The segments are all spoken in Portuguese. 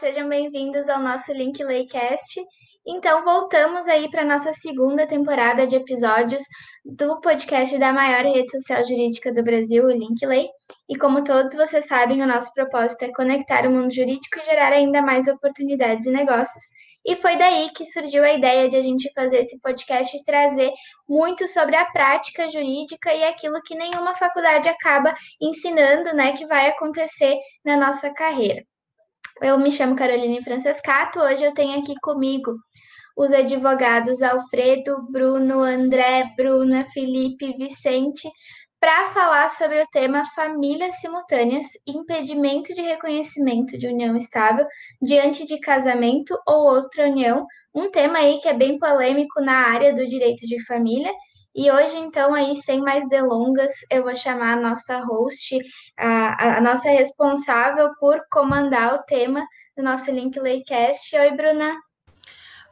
Sejam bem-vindos ao nosso Link Laycast. Então, voltamos aí para nossa segunda temporada de episódios do podcast da maior rede social jurídica do Brasil, o Linklay. E como todos vocês sabem, o nosso propósito é conectar o mundo jurídico e gerar ainda mais oportunidades e negócios. E foi daí que surgiu a ideia de a gente fazer esse podcast e trazer muito sobre a prática jurídica e aquilo que nenhuma faculdade acaba ensinando, né, que vai acontecer na nossa carreira. Eu me chamo Caroline Francescato, hoje eu tenho aqui comigo os advogados Alfredo, Bruno, André, Bruna, Felipe, Vicente, para falar sobre o tema famílias simultâneas, impedimento de reconhecimento de união estável diante de casamento ou outra união, um tema aí que é bem polêmico na área do direito de família. E hoje, então, aí, sem mais delongas, eu vou chamar a nossa host, a, a nossa responsável por comandar o tema do nosso Link Laycast. Oi, Bruna.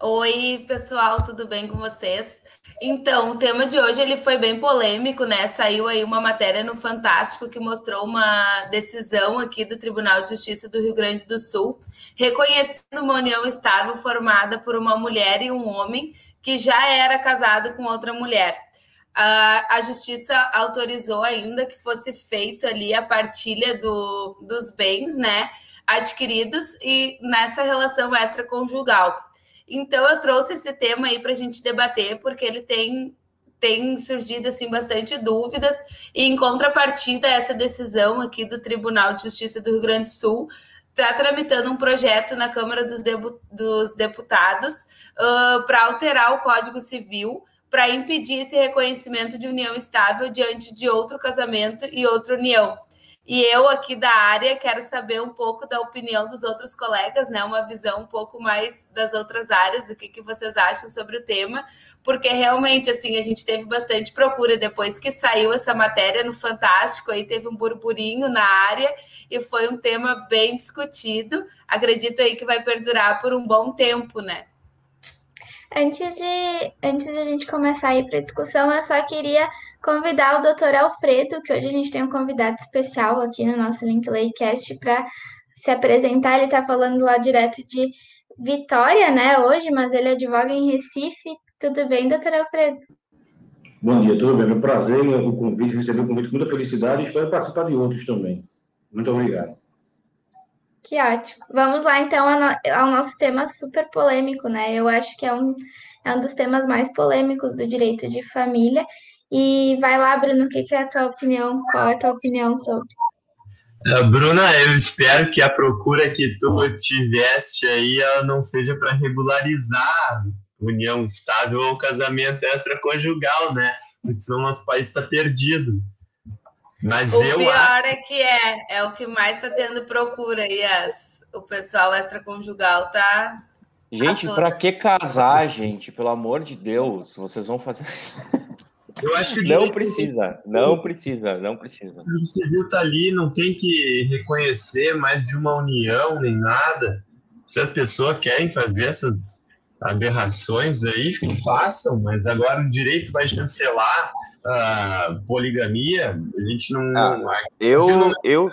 Oi, pessoal, tudo bem com vocês? Então, o tema de hoje ele foi bem polêmico, né? Saiu aí uma matéria no Fantástico que mostrou uma decisão aqui do Tribunal de Justiça do Rio Grande do Sul, reconhecendo uma união estável formada por uma mulher e um homem que já era casado com outra mulher. A, a justiça autorizou ainda que fosse feita ali a partilha do, dos bens, né? Adquiridos e nessa relação extraconjugal. Então eu trouxe esse tema aí para a gente debater, porque ele tem tem surgido assim bastante dúvidas e em contrapartida essa decisão aqui do Tribunal de Justiça do Rio Grande do Sul está tramitando um projeto na Câmara dos, dos Deputados uh, para alterar o Código Civil para impedir esse reconhecimento de união estável diante de outro casamento e outra união. E eu aqui da área quero saber um pouco da opinião dos outros colegas, né? Uma visão um pouco mais das outras áreas, do que, que vocês acham sobre o tema, porque realmente assim a gente teve bastante procura depois que saiu essa matéria no Fantástico, aí teve um burburinho na área e foi um tema bem discutido. Acredito aí que vai perdurar por um bom tempo, né? Antes de, antes de a gente começar aí para a discussão, eu só queria convidar o doutor Alfredo, que hoje a gente tem um convidado especial aqui no nosso Linklaycast para se apresentar. Ele está falando lá direto de Vitória, né, hoje, mas ele advoga em Recife. Tudo bem, doutor Alfredo? Bom dia, tudo bem? É um prazer o convite, receber o convite com muita felicidade e espero participar de outros também. Muito obrigado. Que ótimo. Vamos lá, então, ao nosso tema super polêmico, né? Eu acho que é um, é um dos temas mais polêmicos do direito de família e vai lá, Bruno, o que, que é a tua opinião? Qual é a tua opinião sobre? Uh, Bruna, eu espero que a procura que tu tiveste aí ela não seja para regularizar união estável ou casamento extraconjugal, né? Porque senão nosso país está perdido. Mas o eu pior é que é, é o que mais está tendo procura aí, o pessoal extraconjugal tá. Gente, para que casar, gente? Pelo amor de Deus, vocês vão fazer. Eu acho que não precisa, não precisa, não precisa. O civil está ali, não tem que reconhecer mais de uma união nem nada. Se as pessoas querem fazer essas aberrações aí, façam, mas agora o direito vai chancelar poligamia, a gente não. Ah, eu, não, eu,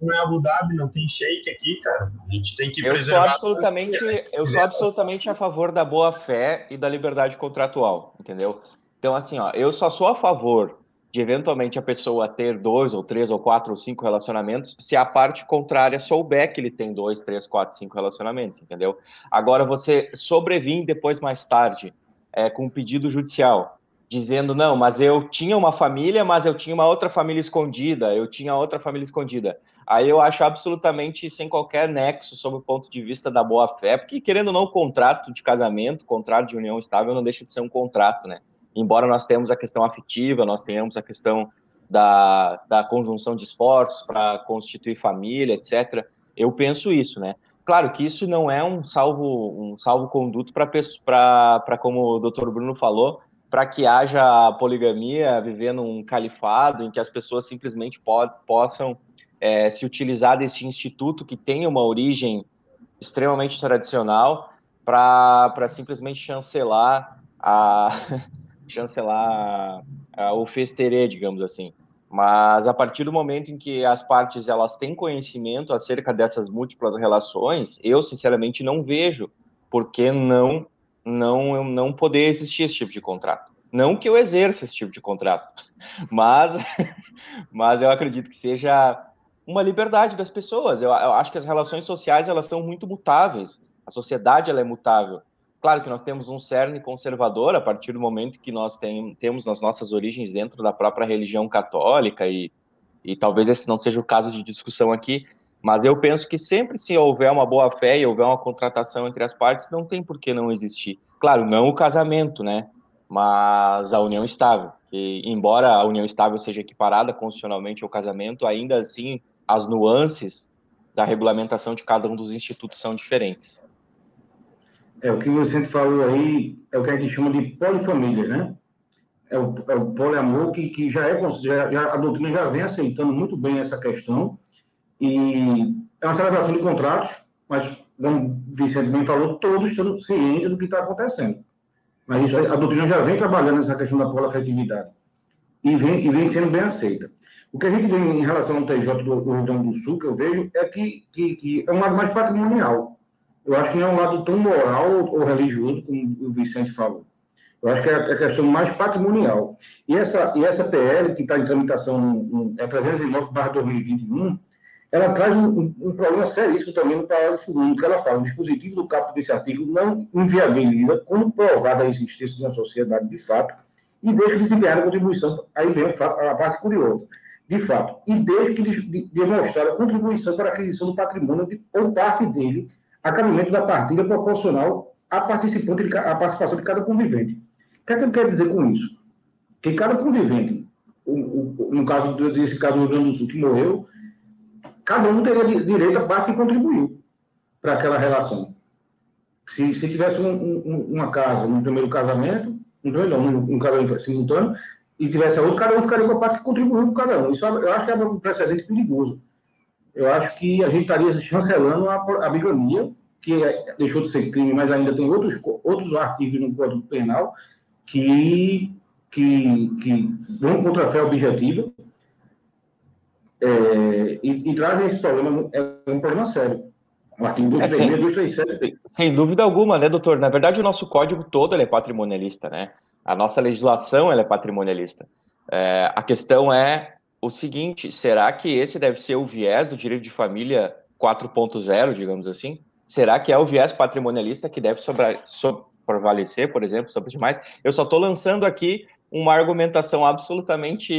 não é Abu Dhabi, não tem shake aqui, cara. A gente tem que eu preservar. Sou absolutamente, eu sou absolutamente a favor da boa fé e da liberdade contratual, entendeu? Então, assim, ó, eu só sou a favor de eventualmente a pessoa ter dois ou três ou quatro ou cinco relacionamentos se a parte contrária souber que ele tem dois, três, quatro, cinco relacionamentos, entendeu? Agora, você sobrevir depois, mais tarde, é, com um pedido judicial, dizendo, não, mas eu tinha uma família, mas eu tinha uma outra família escondida, eu tinha outra família escondida. Aí eu acho absolutamente sem qualquer nexo sob o ponto de vista da boa-fé, porque querendo ou não, contrato de casamento, contrato de união estável não deixa de ser um contrato, né? embora nós tenhamos a questão afetiva, nós tenhamos a questão da, da conjunção de esforços para constituir família, etc. Eu penso isso, né? Claro que isso não é um salvo um salvo conduto para como o doutor Bruno falou, para que haja poligamia, viver num califado em que as pessoas simplesmente possam é, se utilizar desse instituto que tem uma origem extremamente tradicional para simplesmente chancelar a chancelar o festerê, digamos assim. Mas a partir do momento em que as partes elas têm conhecimento acerca dessas múltiplas relações, eu sinceramente não vejo por que não não não poder existir esse tipo de contrato. Não que eu exerça esse tipo de contrato, mas mas eu acredito que seja uma liberdade das pessoas. Eu, eu acho que as relações sociais elas são muito mutáveis. A sociedade ela é mutável. Claro que nós temos um cerne conservador a partir do momento que nós tem, temos nas nossas origens dentro da própria religião católica, e, e talvez esse não seja o caso de discussão aqui, mas eu penso que sempre se houver uma boa fé e houver uma contratação entre as partes, não tem por que não existir. Claro, não o casamento, né? Mas a união estável. E, embora a união estável seja equiparada constitucionalmente ao casamento, ainda assim as nuances da regulamentação de cada um dos institutos são diferentes. É, o que você falou aí é o que a gente chama de polifamília, né? É o, é o poliamor que, que já é, já, a doutrina já vem aceitando muito bem essa questão e é uma celebração de contratos, mas, como Vicente bem falou, todos estão cientes do que está acontecendo. Mas isso, a doutrina já vem trabalhando nessa questão da polafetividade e vem, e vem sendo bem aceita. O que a gente vê em relação ao TJ do, do Rio Grande do Sul, que eu vejo, é que, que, que é um lado mais patrimonial eu acho que não é um lado tão moral ou religioso, como o Vicente falou. Eu acho que é a questão mais patrimonial. E essa, e essa PL, que está em tramitação, no, é 309-2021, ela traz um, um, problema seríssimo também no parágrafo 1, que ela fala, o dispositivo do caput desse artigo não inviabiliza, quando provada a existência de uma sociedade de fato, e desde que desempenhar a contribuição, aí vem a parte curiosa, de fato, e desde que demonstrar a contribuição para a aquisição do patrimônio de, ou parte dele, a cabimento da partilha proporcional à, participante de, à participação de cada convivente. O que é que ele quer dizer com isso? Que cada convivente, o, o, no caso desse caso do Rio Grande do Sul que morreu, cada um teria direito à parte que contribuiu para aquela relação. Se, se tivesse um, um, uma casa no primeiro casamento, não, um, um casamento simultâneo, e tivesse a outra, cada um ficaria com a parte que contribuiu com cada um. Isso eu acho que é um precedente perigoso eu acho que a gente estaria chancelando a, a bigamia, que é, deixou de ser crime, mas ainda tem outros, outros artigos no Código Penal que, que, que vão contra a fé objetiva é, e, e, trazem esse problema, é um problema sério. 236, é, 237. Sem dúvida alguma, né, doutor? Na verdade, o nosso código todo é patrimonialista, né? A nossa legislação é patrimonialista. É, a questão é o seguinte: será que esse deve ser o viés do direito de família 4.0, digamos assim? Será que é o viés patrimonialista que deve sobre, sobre, prevalecer, por exemplo, sobre os demais? Eu só estou lançando aqui uma argumentação absolutamente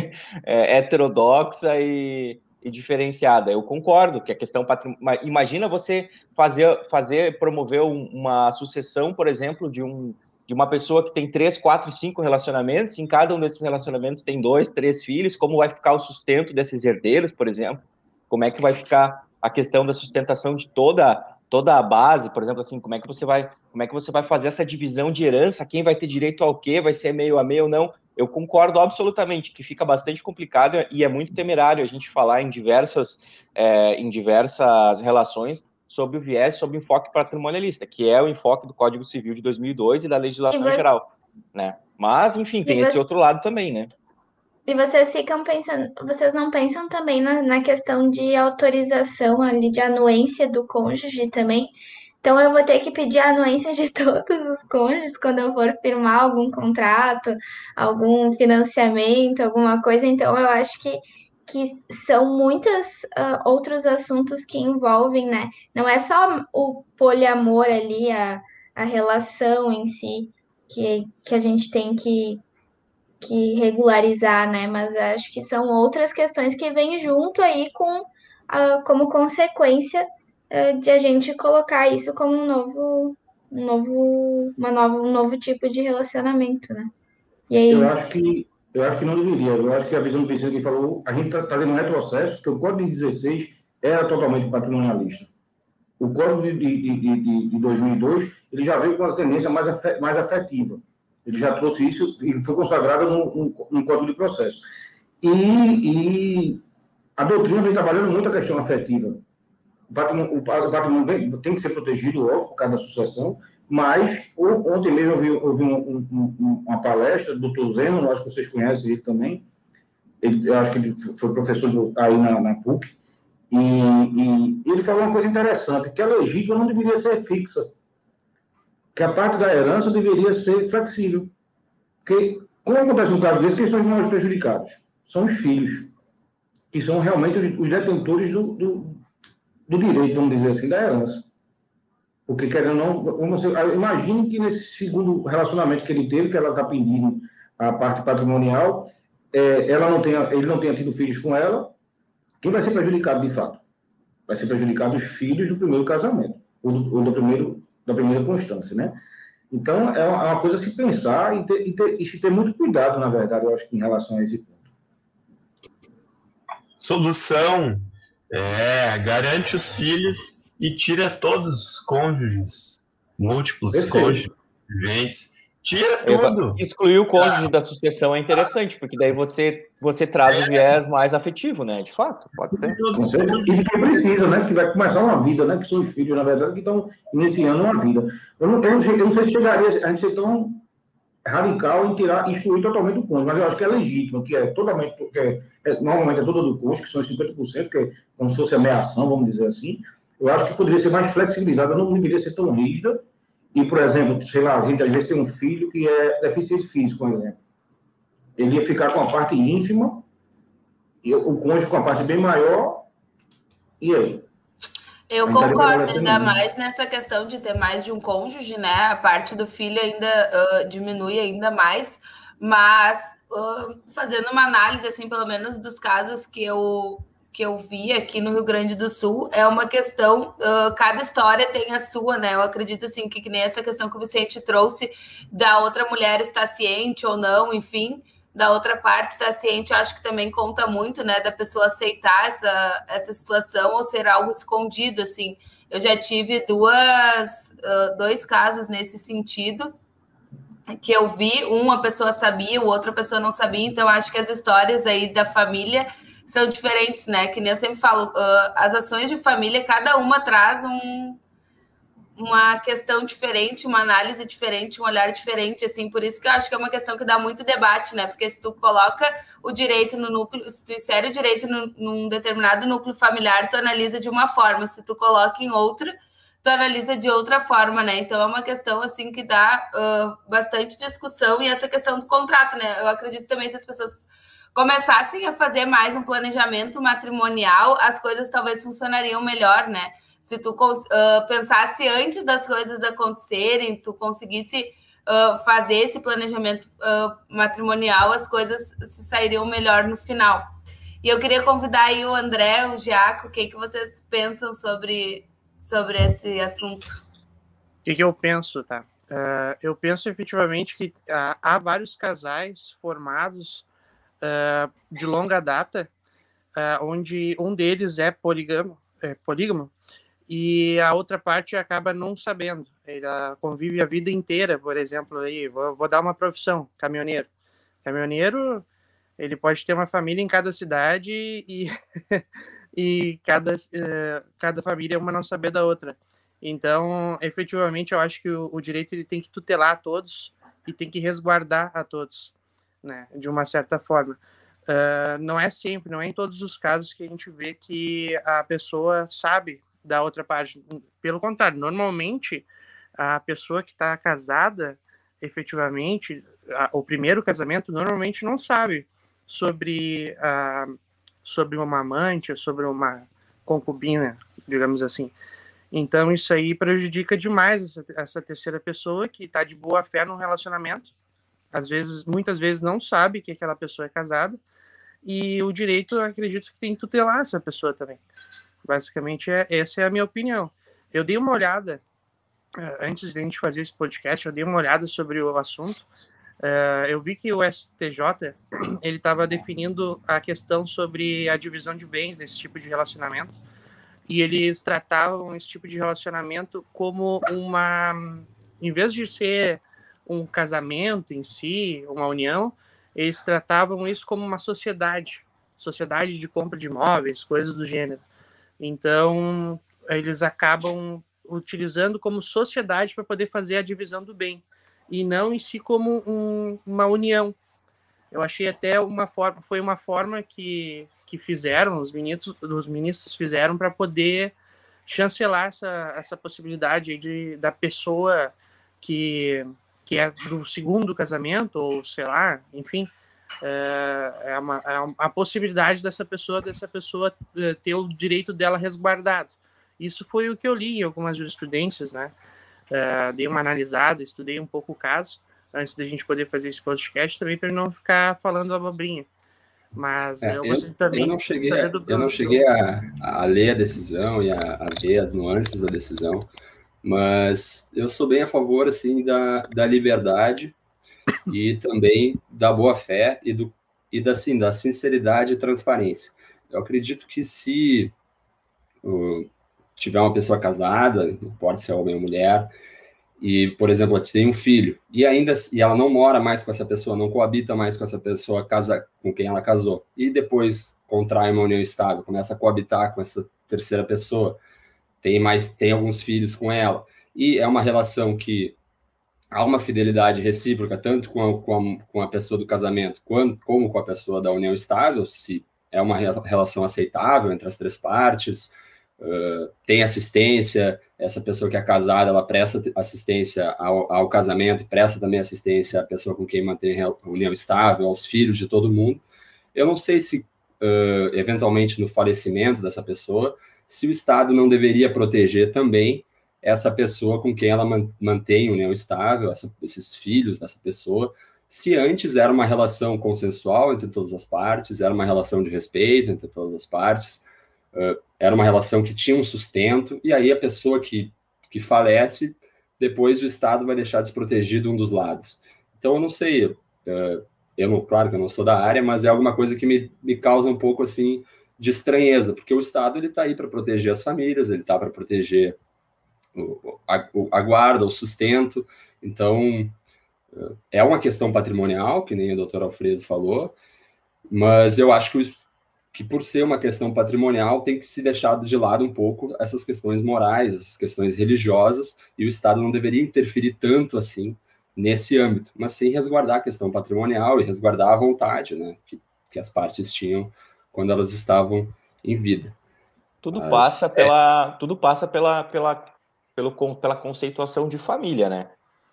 é, heterodoxa e, e, diferenciada. Eu concordo que a questão patrimonial. Imagina você fazer, fazer promover uma sucessão, por exemplo, de um de uma pessoa que tem três, quatro, cinco relacionamentos, em cada um desses relacionamentos tem dois, três filhos, como vai ficar o sustento desses herdeiros, por exemplo? Como é que vai ficar a questão da sustentação de toda toda a base, por exemplo, assim, como é que você vai, como é que você vai fazer essa divisão de herança, quem vai ter direito ao quê, vai ser meio a meio ou não? Eu concordo absolutamente que fica bastante complicado e é muito temerário a gente falar em diversas, é, em diversas relações sobre o viés, sobre o enfoque patrimonialista, que é o enfoque do Código Civil de 2002 e da legislação você... geral, né? Mas, enfim, tem esse outro lado também, né? E vocês ficam pensando, vocês não pensam também na, na questão de autorização ali, de anuência do cônjuge também? Então eu vou ter que pedir a anuência de todos os cônjuges quando eu for firmar algum contrato, algum financiamento, alguma coisa. Então eu acho que que são muitos uh, outros assuntos que envolvem, né? Não é só o poliamor ali, a, a relação em si, que, que a gente tem que, que regularizar, né? Mas acho que são outras questões que vêm junto aí com como consequência uh, de a gente colocar isso como um novo, um novo, uma nova, um novo tipo de relacionamento, né? E aí... Eu acho que eu acho que não deveria. Eu acho que a visão do Vicente falou, a gente está tá tendo um retrocesso, porque o Código de 16 era totalmente patrimonialista. O Código de, de, de, de 2002, ele já veio com uma tendência mais, mais afetiva. Ele já trouxe isso e foi consagrado no, no, Código de Processo. E, e, a doutrina vem trabalhando muito a questão afetiva. O patrimônio, o patrimônio tem que ser protegido, óbvio, por causa da sucessão, mas ontem mesmo eu vi, eu vi um, um, uma palestra do doutor Zeno, acho que vocês conhecem ele também, ele, acho que ele foi professor aí na, na PUC, e, e, ele falou uma coisa interessante, que a legítima não deveria ser fixa, que a parte da herança deveria ser flexível. Porque, como acontece no caso desse, quem são os maiores prejudicados? São os filhos, que são realmente os, os detentores do, do, do, direito, vamos dizer assim, da herança. Porque, querendo ou não, você, imagine que nesse segundo relacionamento que ele teve, que ela está pedindo a parte patrimonial, é, ela não tenha, ele não tenha tido filhos com ela, quem vai ser prejudicado de fato? Vai ser prejudicado os filhos do primeiro casamento, ou, do, ou do primeiro, da primeira constância, né? Então, é uma, é uma coisa a se pensar e, ter, e, ter, e se ter muito cuidado, na verdade, eu acho que em relação a esse ponto. Solução é garante os filhos e tira todos os cônjuges, múltiplos Perfeito. cônjuges, Tira tudo. Excluir o cônjuge da sucessão é interessante, porque daí você, você traz o viés mais afetivo, né? De fato, pode ser. E que precisa, né? Que vai começar uma vida, né? Que são os filhos, na verdade, que estão iniciando uma vida. Eu não, eu não, sei, eu não sei se chegaria a gente ser tão radical em tirar, excluir totalmente o cônjuge, mas eu acho que é legítimo, que é totalmente, que é, é, normalmente é toda do cônjuge, que são os 50%, que é como se fosse ameação, vamos dizer assim. Eu acho que poderia ser mais flexibilizada, não deveria ser tão rígida, e, por exemplo, sei lá, a gente às vezes tem um filho que é deficiente físico, por exemplo. Ele ia ficar com a parte ínfima, e o cônjuge com a parte bem maior, e aí? Eu concordo ainda mais nessa questão de ter mais de um cônjuge, né? A parte do filho ainda uh, diminui ainda mais, mas uh, fazendo uma análise, assim, pelo menos dos casos que eu que eu vi aqui no Rio Grande do Sul é uma questão, uh, cada história tem a sua, né? Eu acredito assim que, que nem essa questão que o Vicente trouxe da outra mulher estar ciente ou não, enfim, da outra parte estar ciente, acho que também conta muito, né? Da pessoa aceitar essa, essa situação ou ser algo escondido, assim. Eu já tive duas, uh, dois casos nesse sentido que eu vi, uma pessoa sabia, o outra pessoa não sabia, então acho que as histórias aí da família são diferentes, né? Que nem eu sempre falo, uh, as ações de família, cada uma traz um, uma questão diferente, uma análise diferente, um olhar diferente, assim, por isso que eu acho que é uma questão que dá muito debate, né? Porque se tu coloca o direito no núcleo, se tu insere o direito no, num determinado núcleo familiar, tu analisa de uma forma, se tu coloca em outra, tu analisa de outra forma, né? Então é uma questão assim que dá uh, bastante discussão e essa questão do contrato, né? Eu acredito também se as pessoas começassem a fazer mais um planejamento matrimonial, as coisas talvez funcionariam melhor, né? Se tu uh, pensasse antes das coisas acontecerem, tu conseguisse uh, fazer esse planejamento uh, matrimonial, as coisas se sairiam melhor no final. E eu queria convidar aí o André, o Giaco, o que, que vocês pensam sobre, sobre esse assunto? O que, que eu penso, tá? Eu penso efetivamente que uh, há vários casais formados uh, de longa data, uh, onde um deles é polígamo, é polígamo e a outra parte acaba não sabendo. Ele convive a vida inteira, por exemplo, aí vou, vou dar uma profissão, caminhoneiro. Caminhoneiro, ele pode ter uma família em cada cidade e, e cada, uh, cada família uma não saber da outra. Então, efetivamente, eu acho que o, o direito ele tem que tutelar a todos e tem que resguardar a todos né, de uma certa forma. Uh, não é sempre, não é em todos os casos que a gente vê que a pessoa sabe da outra parte. Pelo contrário, normalmente a pessoa que está casada, efetivamente, a, o primeiro casamento, normalmente não sabe sobre, uh, sobre uma amante, sobre uma concubina, digamos assim. Então, isso aí prejudica demais essa, essa terceira pessoa que está de boa fé num relacionamento às vezes, muitas vezes não sabe que aquela pessoa é casada e o direito, eu acredito que tem que tutelar essa pessoa também. Basicamente, é, essa é a minha opinião. Eu dei uma olhada, eh, antes de a gente fazer esse podcast, eu dei uma olhada sobre o assunto. Uh, eu vi que o STJ ele estava definindo a questão sobre a divisão de bens nesse tipo de relacionamento e eles tratavam esse tipo de relacionamento como uma, em vez de ser um casamento em si, uma união, eles tratavam isso como uma sociedade, sociedade de compra de imóveis, coisas do gênero. Então, eles acabam utilizando como sociedade para poder fazer a divisão do bem e não em si como um, uma união. eu achei até uma forma, foi uma forma que, que fizeram, os ministros, os ministros fizeram para poder chancelar essa, essa possibilidade de, da pessoa que, que é do segundo casamento, ou sei lá, enfim, é, é, uma, é a possibilidade dessa pessoa, dessa pessoa é, ter o direito dela resguardado. Isso foi o que eu li em algumas jurisprudências, né? É, dei uma analisada, estudei um pouco o caso, antes da gente poder fazer esse podcast, também para não ficar falando abobrinha. Mas é, eu, eu, eu, não cheguei, do... eu não cheguei a, a, ler a decisão e a, a, ver as nuances da decisão, mas eu sou bem a favor assim da, da liberdade e também da boa fé e do e da, assim, da sinceridade e transparência. Eu acredito que se uh, tiver uma pessoa casada, pode ser homem ou mulher, e, por exemplo, ela tem um filho, e ainda e ela não mora mais com essa pessoa, não coabita mais com essa pessoa casa, com quem ela casou, e depois contrai uma união estável, começa a coabitar com essa terceira pessoa, tem mais tem alguns filhos com ela, e é uma relação que há uma fidelidade recíproca, tanto com a, com a, com a pessoa do casamento, quanto, como com a pessoa da união estável, se é uma relação aceitável entre as três partes, uh, tem assistência, essa pessoa que é casada, ela presta assistência ao, ao, casamento, presta também assistência à pessoa com quem mantém a união estável, aos filhos de todo mundo. Eu não sei se, uh, eventualmente, no falecimento dessa pessoa, se o Estado não deveria proteger também essa pessoa com quem ela mantém união estável, essa, esses filhos dessa pessoa, se antes era uma relação consensual entre todas as partes, era uma relação de respeito entre todas as partes, uh, era uma relação que tinha um sustento, e aí a pessoa que, que falece, depois o Estado vai deixar desprotegido um dos lados. Então, eu não sei, uh, eu não, claro que eu não sou da área, mas é alguma coisa que me, me causa um pouco assim de estranheza, porque o Estado ele está aí para proteger as famílias, ele está para proteger o, a, a, guarda, o sustento. Então, é uma questão patrimonial, que nem o doutor Alfredo falou, mas eu acho que que por ser uma questão patrimonial tem que se deixar de lado um pouco essas questões morais, essas questões religiosas, e o Estado não deveria interferir tanto assim nesse âmbito, mas sim resguardar a questão patrimonial e resguardar a vontade, né, que, que as partes tinham quando elas estavam em vida. Tudo mas, passa é... pela, tudo passa pela, pela, pelo, pela conceituação de família, né?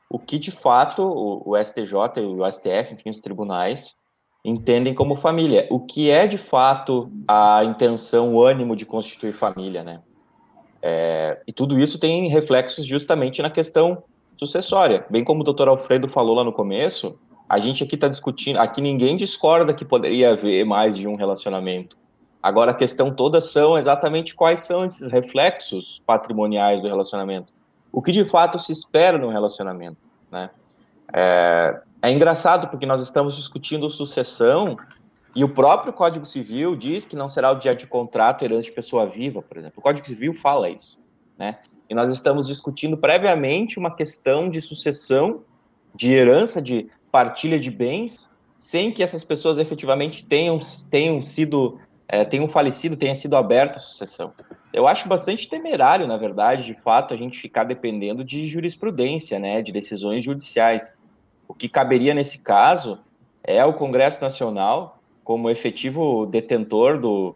O que de fato o, o STJ e o STF, enfim, os tribunais entendem como família. O que é de fato a intenção, o ânimo de constituir família, né? É, e tudo isso tem reflexos justamente na questão sucessória. Bem como o doutor Alfredo falou lá no começo, a gente aqui está discutindo, aqui ninguém discorda que poderia haver mais de um relacionamento. Agora a questão toda são exatamente quais são esses reflexos patrimoniais do relacionamento. O que de fato se espera no relacionamento, né? É, é engraçado porque nós estamos discutindo sucessão e o próprio Código Civil diz que não será objeto de contrato herança de pessoa viva, por exemplo. O Código Civil fala isso, né? E nós estamos discutindo previamente uma questão de sucessão, de herança, de partilha de bens, sem que essas pessoas efetivamente tenham, tenham sido, é, tenham falecido, tenha sido aberta a sucessão. Eu acho bastante temerário, na verdade, de fato, a gente ficar dependendo de jurisprudência, né, de decisões judiciais. O que caberia nesse caso é o Congresso Nacional, como efetivo detentor do,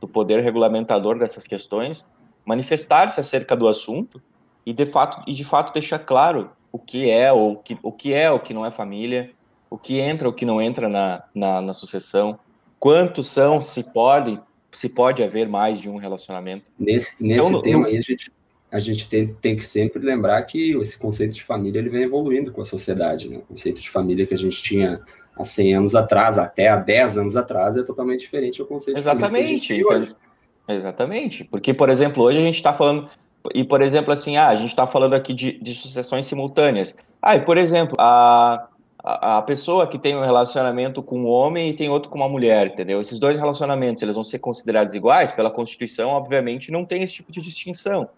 do poder regulamentador dessas questões, manifestar-se acerca do assunto e de fato e de fato deixar claro o que é ou que, o que é o que não é família, o que entra o que não entra na, na, na sucessão, quantos são, se podem, se pode haver mais de um relacionamento. Nesse, nesse então, tema no, aí a gente a gente tem, tem que sempre lembrar que esse conceito de família ele vem evoluindo com a sociedade. Né? O conceito de família que a gente tinha há 100 anos atrás, até há 10 anos atrás, é totalmente diferente do conceito Exatamente. de família que a gente então, Exatamente. Porque, por exemplo, hoje a gente está falando. E, por exemplo, assim, ah, a gente está falando aqui de, de sucessões simultâneas. Ah, e, por exemplo, a, a, a, pessoa que tem um relacionamento com um homem e tem outro com uma mulher, entendeu? Esses dois relacionamentos, eles vão ser considerados iguais? Pela Constituição, obviamente, não tem esse tipo de distinção.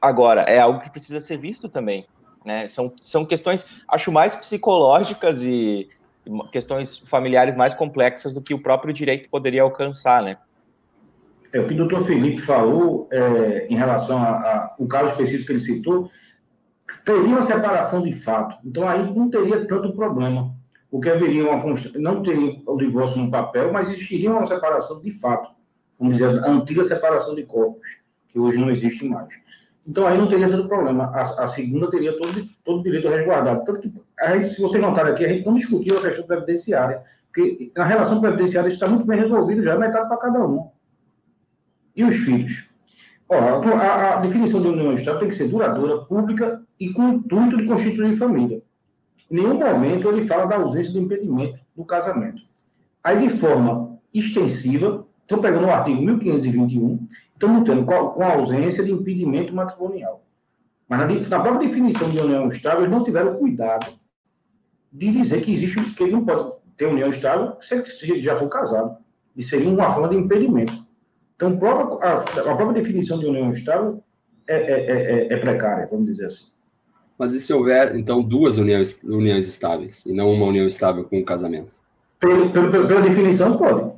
Agora, é algo que precisa ser visto também. Né? São, são questões, acho, mais psicológicas e questões familiares mais complexas do que o próprio direito poderia alcançar, né? É, o que o doutor Felipe falou é, em relação ao caso específico que ele citou, teria uma separação de fato. Então, aí não teria tanto problema. porque haveria uma não teria o divórcio no papel, mas existiria uma separação de fato, vamos dizer, a antiga separação de corpos, que hoje não existe mais. Então aí não teria tanto problema. A, a segunda teria todo, todo o direito resguardado. Tanto que, a gente, se vocês notarem aqui, a gente não discutiu a questão previdenciária, porque na relação previdenciária está muito bem resolvido já, metade para cada um. E os filhos? Ó, a, a, definição de união estável tem que ser duradoura, pública e com o intuito de constituir família. Em nenhum momento ele fala da ausência de impedimento do casamento. Aí, de forma extensiva, estou pegando o artigo 1521, estamos tendo com a ausência de impedimento matrimonial. Mas na, na própria definição de união estável, eles não tiveram cuidado de dizer que existe, que ele não pode ter união estável se ele já for casado. Isso seria uma forma de impedimento. Então, a, própria definição de união estável é, é, é, é, precária, vamos dizer assim. Mas e se houver, então, duas uniões, uniões estáveis, e não uma união estável com um casamento? Pelo, pelo, pela definição, pode.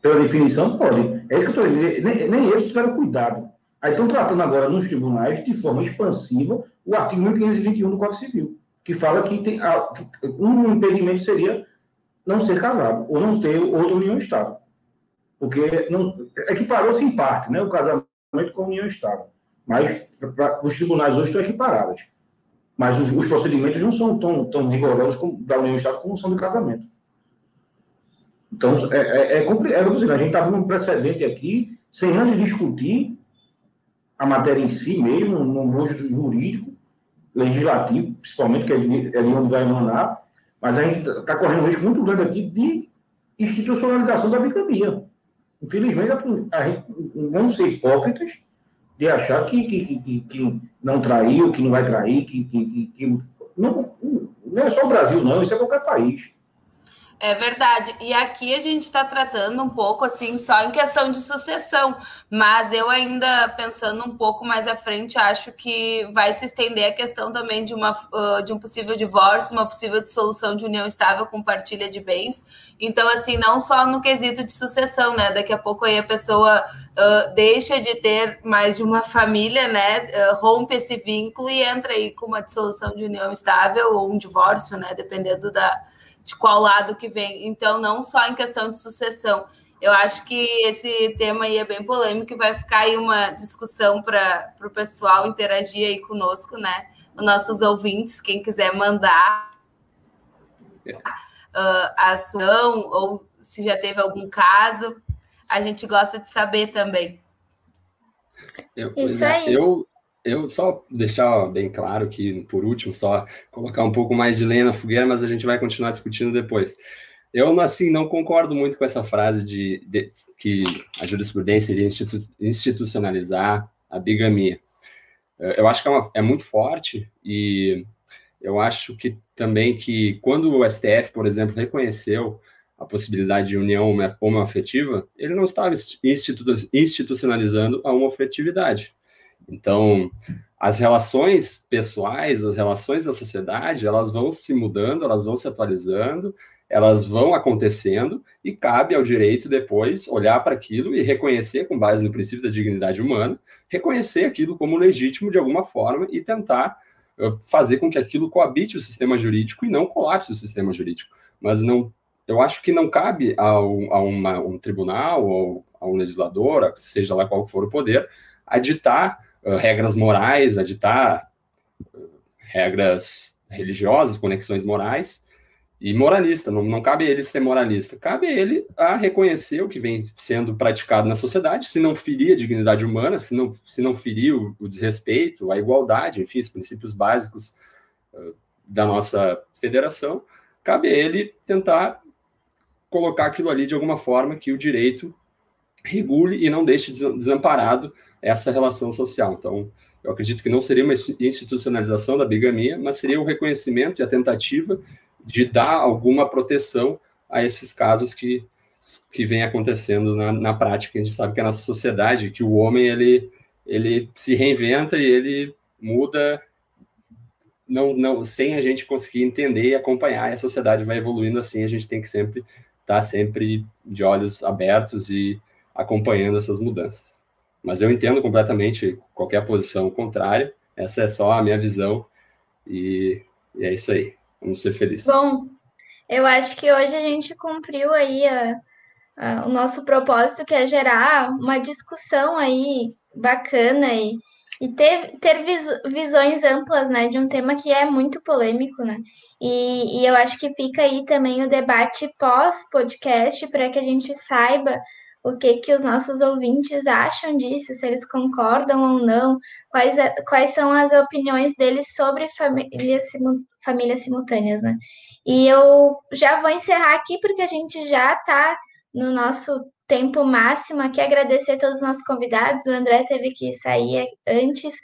Pela definição, pode. É isso que eu estou dizendo. Nem, nem eles tiveram cuidado. Aí estão tratando agora nos tribunais, de forma expansiva, o artigo 1521 do Código Civil, que fala que, tem, que um impedimento seria não ser casado, ou não ter outra união estável. Porque não, equiparou-se em parte, né, o casamento com a união estável. Mas pra, os tribunais hoje estão equiparados. Mas os, os, procedimentos não são tão, tão rigorosos como, da união estável como são do casamento. Então, é, é, é, é a gente está vendo um precedente aqui, sem antes discutir a matéria em si mesmo, no mojo jurídico, legislativo, principalmente, que é é ali onde vai emanar, mas a gente está correndo um risco muito grande aqui de institucionalização da bigamia. Infelizmente, a gente, vamos ser hipócritas de achar que, que, que, que não traiu, que não vai trair, que, que, que, não, não é só o Brasil, não, isso é qualquer país. É verdade. E aqui a gente está tratando um pouco assim, só em questão de sucessão, mas eu ainda pensando um pouco mais à frente, acho que vai se estender a questão também de, uma, de um possível divórcio, uma possível dissolução de união estável com partilha de bens. Então, assim, não só no quesito de sucessão, né? Daqui a pouco aí a pessoa uh, deixa de ter mais de uma família, né? Uh, rompe esse vínculo e entra aí com uma dissolução de união estável ou um divórcio, né? Dependendo da de qual lado que vem. Então, não só em questão de sucessão. Eu acho que esse tema aí é bem polêmico e vai ficar aí uma discussão para o pessoal interagir aí conosco, né? Os nossos ouvintes, quem quiser mandar uh, a ação ou se já teve algum caso, a gente gosta de saber também. Eu, Isso é, aí. Eu, eu só deixar bem claro que, por último, só colocar um pouco mais de lenha na fogueira, mas a gente vai continuar discutindo depois. Eu, assim, não concordo muito com essa frase de, de que a jurisprudência iria institu institucionalizar a bigamia. Eu acho que é, uma, é muito forte e eu acho que também que quando o STF, por exemplo, reconheceu a possibilidade de união homoafetiva, ele não estava institu institucionalizando a homoafetividade. Então, as relações pessoais, as relações da sociedade, elas vão se mudando, elas vão se atualizando, elas vão acontecendo e cabe ao direito depois olhar para aquilo e reconhecer, com base no princípio da dignidade humana, reconhecer aquilo como legítimo de alguma forma e tentar fazer com que aquilo coabite o sistema jurídico e não colapse o sistema jurídico. Mas não, eu acho que não cabe ao, a uma, um tribunal ou a um legislador, seja lá qual for o poder, a ditar regras morais, a ditar regras religiosas, conexões morais, e moralista, não, não cabe ele ser moralista, cabe ele a reconhecer o que vem sendo praticado na sociedade, se não ferir a dignidade humana, se não, se não ferir o, o desrespeito, a igualdade, enfim, os princípios básicos uh, da nossa federação, cabe ele tentar colocar aquilo ali de alguma forma que o direito regule e não deixe desamparado essa relação social. Então, eu acredito que não seria uma institucionalização da bigamia, mas seria o reconhecimento e a tentativa de dar alguma proteção a esses casos que, que vem acontecendo na, na prática. A gente sabe que a nossa sociedade, que o homem ele, ele se reinventa e ele muda não, não, sem a gente conseguir entender e acompanhar, e a sociedade vai evoluindo assim, a gente tem que sempre estar tá sempre de olhos abertos e acompanhando essas mudanças. Mas eu entendo completamente qualquer posição contrária. Essa é só a minha visão. E, e é isso aí. Vamos ser felizes. Bom, Eu acho que hoje a gente cumpriu aí a, a, o nosso propósito, que é gerar uma discussão aí bacana e, e ter, ter vis, visões amplas, né, de um tema que é muito polêmico, né? E, e eu acho que fica aí também o debate pós-podcast para que a gente saiba o que, que os nossos ouvintes acham disso, se eles concordam ou não, quais, quais são as opiniões deles sobre famílias, famílias simultâneas, né? E eu já vou encerrar aqui, porque a gente já está no nosso tempo máximo aqui. Agradecer a todos os nossos convidados. O André teve que sair antes,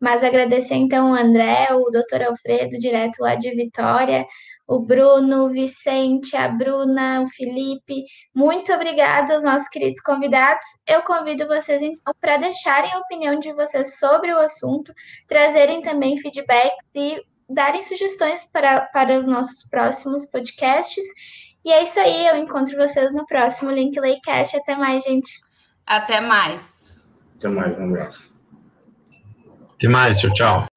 mas agradecer então o André, o doutor Alfredo, direto lá de Vitória, o Bruno, o Vicente, a Bruna, o Felipe. Muito obrigada aos nossos queridos convidados. Eu convido vocês então para deixarem a opinião de vocês sobre o assunto, trazerem também feedback e darem sugestões para, para os nossos próximos podcasts. E é isso aí, eu encontro vocês no próximo Link Laycast. Até mais, gente. Até mais. Até mais, um abraço. Até mais, tchau, tchau.